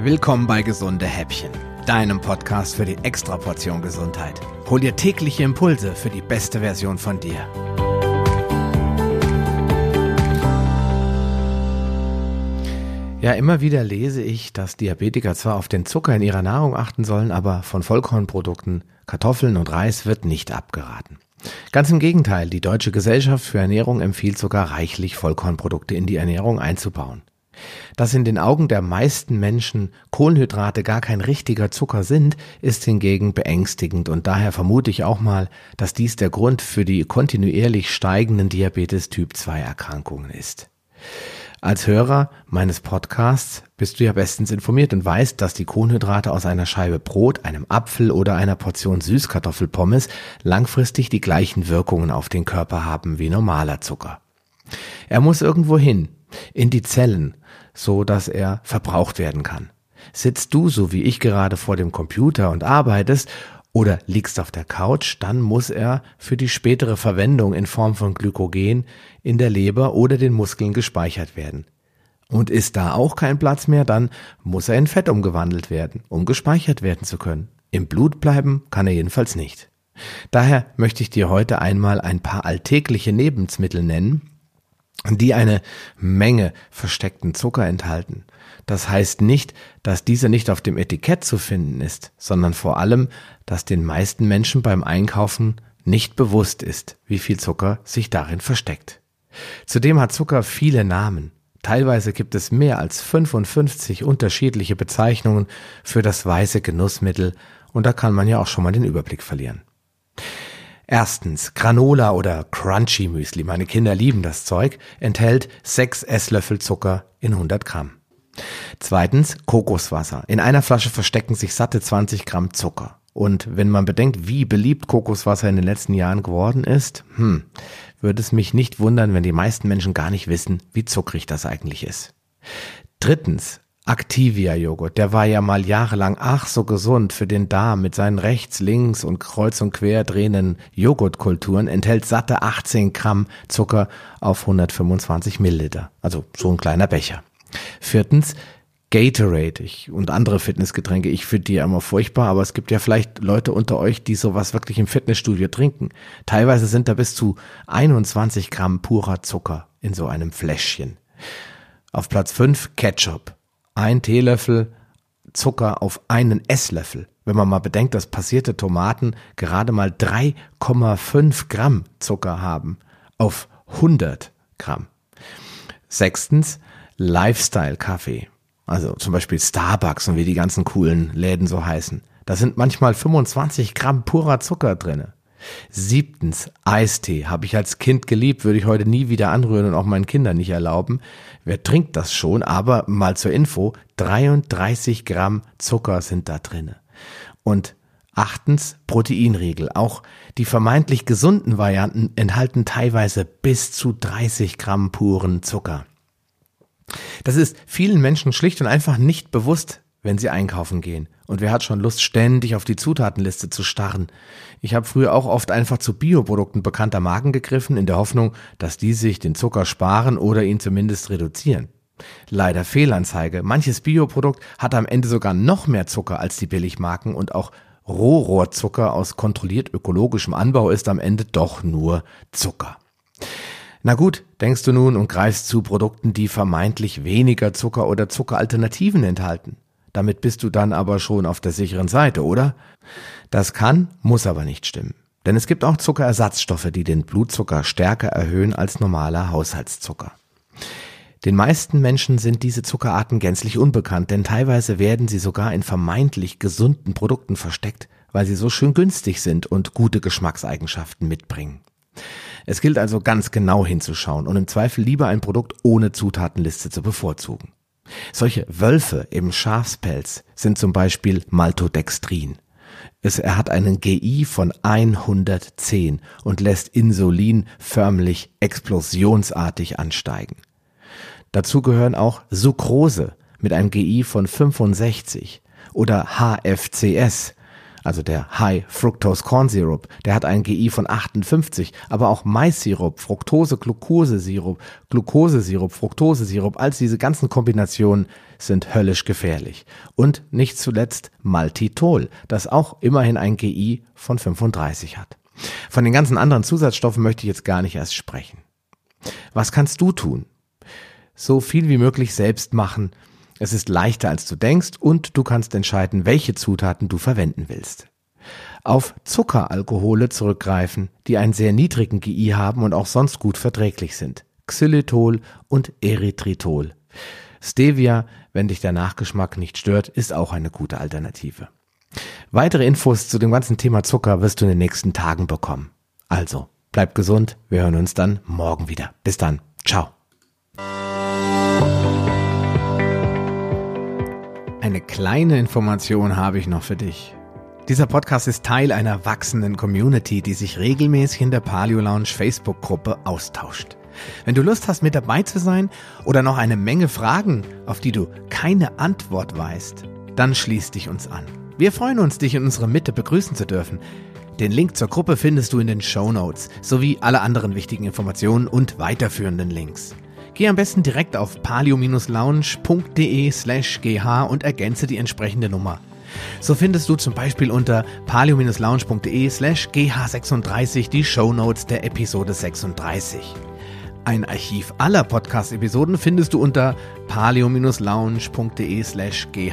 Willkommen bei Gesunde Häppchen, deinem Podcast für die Extraportion Gesundheit. Hol dir tägliche Impulse für die beste Version von dir. Ja, immer wieder lese ich, dass Diabetiker zwar auf den Zucker in ihrer Nahrung achten sollen, aber von Vollkornprodukten, Kartoffeln und Reis wird nicht abgeraten. Ganz im Gegenteil, die Deutsche Gesellschaft für Ernährung empfiehlt sogar reichlich Vollkornprodukte in die Ernährung einzubauen. Dass in den Augen der meisten Menschen Kohlenhydrate gar kein richtiger Zucker sind, ist hingegen beängstigend und daher vermute ich auch mal, dass dies der Grund für die kontinuierlich steigenden Diabetes Typ 2 Erkrankungen ist. Als Hörer meines Podcasts bist du ja bestens informiert und weißt, dass die Kohlenhydrate aus einer Scheibe Brot, einem Apfel oder einer Portion Süßkartoffelpommes langfristig die gleichen Wirkungen auf den Körper haben wie normaler Zucker. Er muss irgendwo hin, in die Zellen, so dass er verbraucht werden kann. Sitzt du, so wie ich gerade vor dem Computer und arbeitest oder liegst auf der Couch, dann muss er für die spätere Verwendung in Form von Glykogen in der Leber oder den Muskeln gespeichert werden. Und ist da auch kein Platz mehr, dann muss er in Fett umgewandelt werden, um gespeichert werden zu können. Im Blut bleiben kann er jedenfalls nicht. Daher möchte ich dir heute einmal ein paar alltägliche Lebensmittel nennen, die eine Menge versteckten Zucker enthalten. Das heißt nicht, dass dieser nicht auf dem Etikett zu finden ist, sondern vor allem, dass den meisten Menschen beim Einkaufen nicht bewusst ist, wie viel Zucker sich darin versteckt. Zudem hat Zucker viele Namen. Teilweise gibt es mehr als 55 unterschiedliche Bezeichnungen für das weiße Genussmittel und da kann man ja auch schon mal den Überblick verlieren. Erstens, Granola oder Crunchy Müsli, meine Kinder lieben das Zeug, enthält 6 Esslöffel Zucker in 100 Gramm. Zweitens, Kokoswasser. In einer Flasche verstecken sich satte 20 Gramm Zucker. Und wenn man bedenkt, wie beliebt Kokoswasser in den letzten Jahren geworden ist, hm, würde es mich nicht wundern, wenn die meisten Menschen gar nicht wissen, wie zuckrig das eigentlich ist. Drittens, Activia-Joghurt, der war ja mal jahrelang ach so gesund für den Darm mit seinen rechts, links und kreuz und quer drehenden Joghurtkulturen, enthält satte 18 Gramm Zucker auf 125 Milliliter. Also so ein kleiner Becher. Viertens, Gatorade ich, und andere Fitnessgetränke. Ich finde die ja immer furchtbar, aber es gibt ja vielleicht Leute unter euch, die sowas wirklich im Fitnessstudio trinken. Teilweise sind da bis zu 21 Gramm purer Zucker in so einem Fläschchen. Auf Platz 5 Ketchup ein Teelöffel Zucker auf einen Esslöffel. Wenn man mal bedenkt, dass passierte Tomaten gerade mal 3,5 Gramm Zucker haben auf 100 Gramm. Sechstens, Lifestyle-Kaffee. Also zum Beispiel Starbucks und wie die ganzen coolen Läden so heißen. Da sind manchmal 25 Gramm purer Zucker drinne. Siebtens, Eistee. Habe ich als Kind geliebt, würde ich heute nie wieder anrühren und auch meinen Kindern nicht erlauben. Wer trinkt das schon? Aber mal zur Info, 33 Gramm Zucker sind da drinne. Und achtens, Proteinriegel. Auch die vermeintlich gesunden Varianten enthalten teilweise bis zu 30 Gramm puren Zucker. Das ist vielen Menschen schlicht und einfach nicht bewusst, wenn sie einkaufen gehen. Und wer hat schon Lust, ständig auf die Zutatenliste zu starren? Ich habe früher auch oft einfach zu Bioprodukten bekannter Marken gegriffen, in der Hoffnung, dass die sich den Zucker sparen oder ihn zumindest reduzieren. Leider Fehlanzeige. Manches Bioprodukt hat am Ende sogar noch mehr Zucker als die Billigmarken und auch Rohrohrzucker aus kontrolliert ökologischem Anbau ist am Ende doch nur Zucker. Na gut, denkst du nun und greifst zu Produkten, die vermeintlich weniger Zucker oder Zuckeralternativen enthalten. Damit bist du dann aber schon auf der sicheren Seite, oder? Das kann, muss aber nicht stimmen. Denn es gibt auch Zuckerersatzstoffe, die den Blutzucker stärker erhöhen als normaler Haushaltszucker. Den meisten Menschen sind diese Zuckerarten gänzlich unbekannt, denn teilweise werden sie sogar in vermeintlich gesunden Produkten versteckt, weil sie so schön günstig sind und gute Geschmackseigenschaften mitbringen. Es gilt also ganz genau hinzuschauen und im Zweifel lieber ein Produkt ohne Zutatenliste zu bevorzugen. Solche Wölfe im Schafspelz sind zum Beispiel Maltodextrin. Es, er hat einen GI von 110 und lässt Insulin förmlich explosionsartig ansteigen. Dazu gehören auch Sucrose mit einem GI von 65 oder HFCS, also der High Fructose Corn Syrup, der hat einen GI von 58, aber auch Maissirup, Fructose, Glukosesirup, Glukosesirup, Fructosesirup, all diese ganzen Kombinationen sind höllisch gefährlich. Und nicht zuletzt Maltitol, das auch immerhin ein GI von 35 hat. Von den ganzen anderen Zusatzstoffen möchte ich jetzt gar nicht erst sprechen. Was kannst du tun? So viel wie möglich selbst machen. Es ist leichter als du denkst und du kannst entscheiden, welche Zutaten du verwenden willst. Auf Zuckeralkohole zurückgreifen, die einen sehr niedrigen GI haben und auch sonst gut verträglich sind. Xylitol und Erythritol. Stevia, wenn dich der Nachgeschmack nicht stört, ist auch eine gute Alternative. Weitere Infos zu dem ganzen Thema Zucker wirst du in den nächsten Tagen bekommen. Also, bleib gesund, wir hören uns dann morgen wieder. Bis dann, ciao. Kleine Information habe ich noch für dich. Dieser Podcast ist Teil einer wachsenden Community, die sich regelmäßig in der Paleo Lounge Facebook-Gruppe austauscht. Wenn du Lust hast, mit dabei zu sein oder noch eine Menge Fragen, auf die du keine Antwort weißt, dann schließ dich uns an. Wir freuen uns, dich in unserer Mitte begrüßen zu dürfen. Den Link zur Gruppe findest du in den Show Notes sowie alle anderen wichtigen Informationen und weiterführenden Links. Geh am besten direkt auf palio-lounge.de slash gh und ergänze die entsprechende Nummer. So findest du zum Beispiel unter palio-lounge.de slash gh36 die Show Notes der Episode 36. Ein Archiv aller Podcast-Episoden findest du unter paleo-lounge.de slash gh.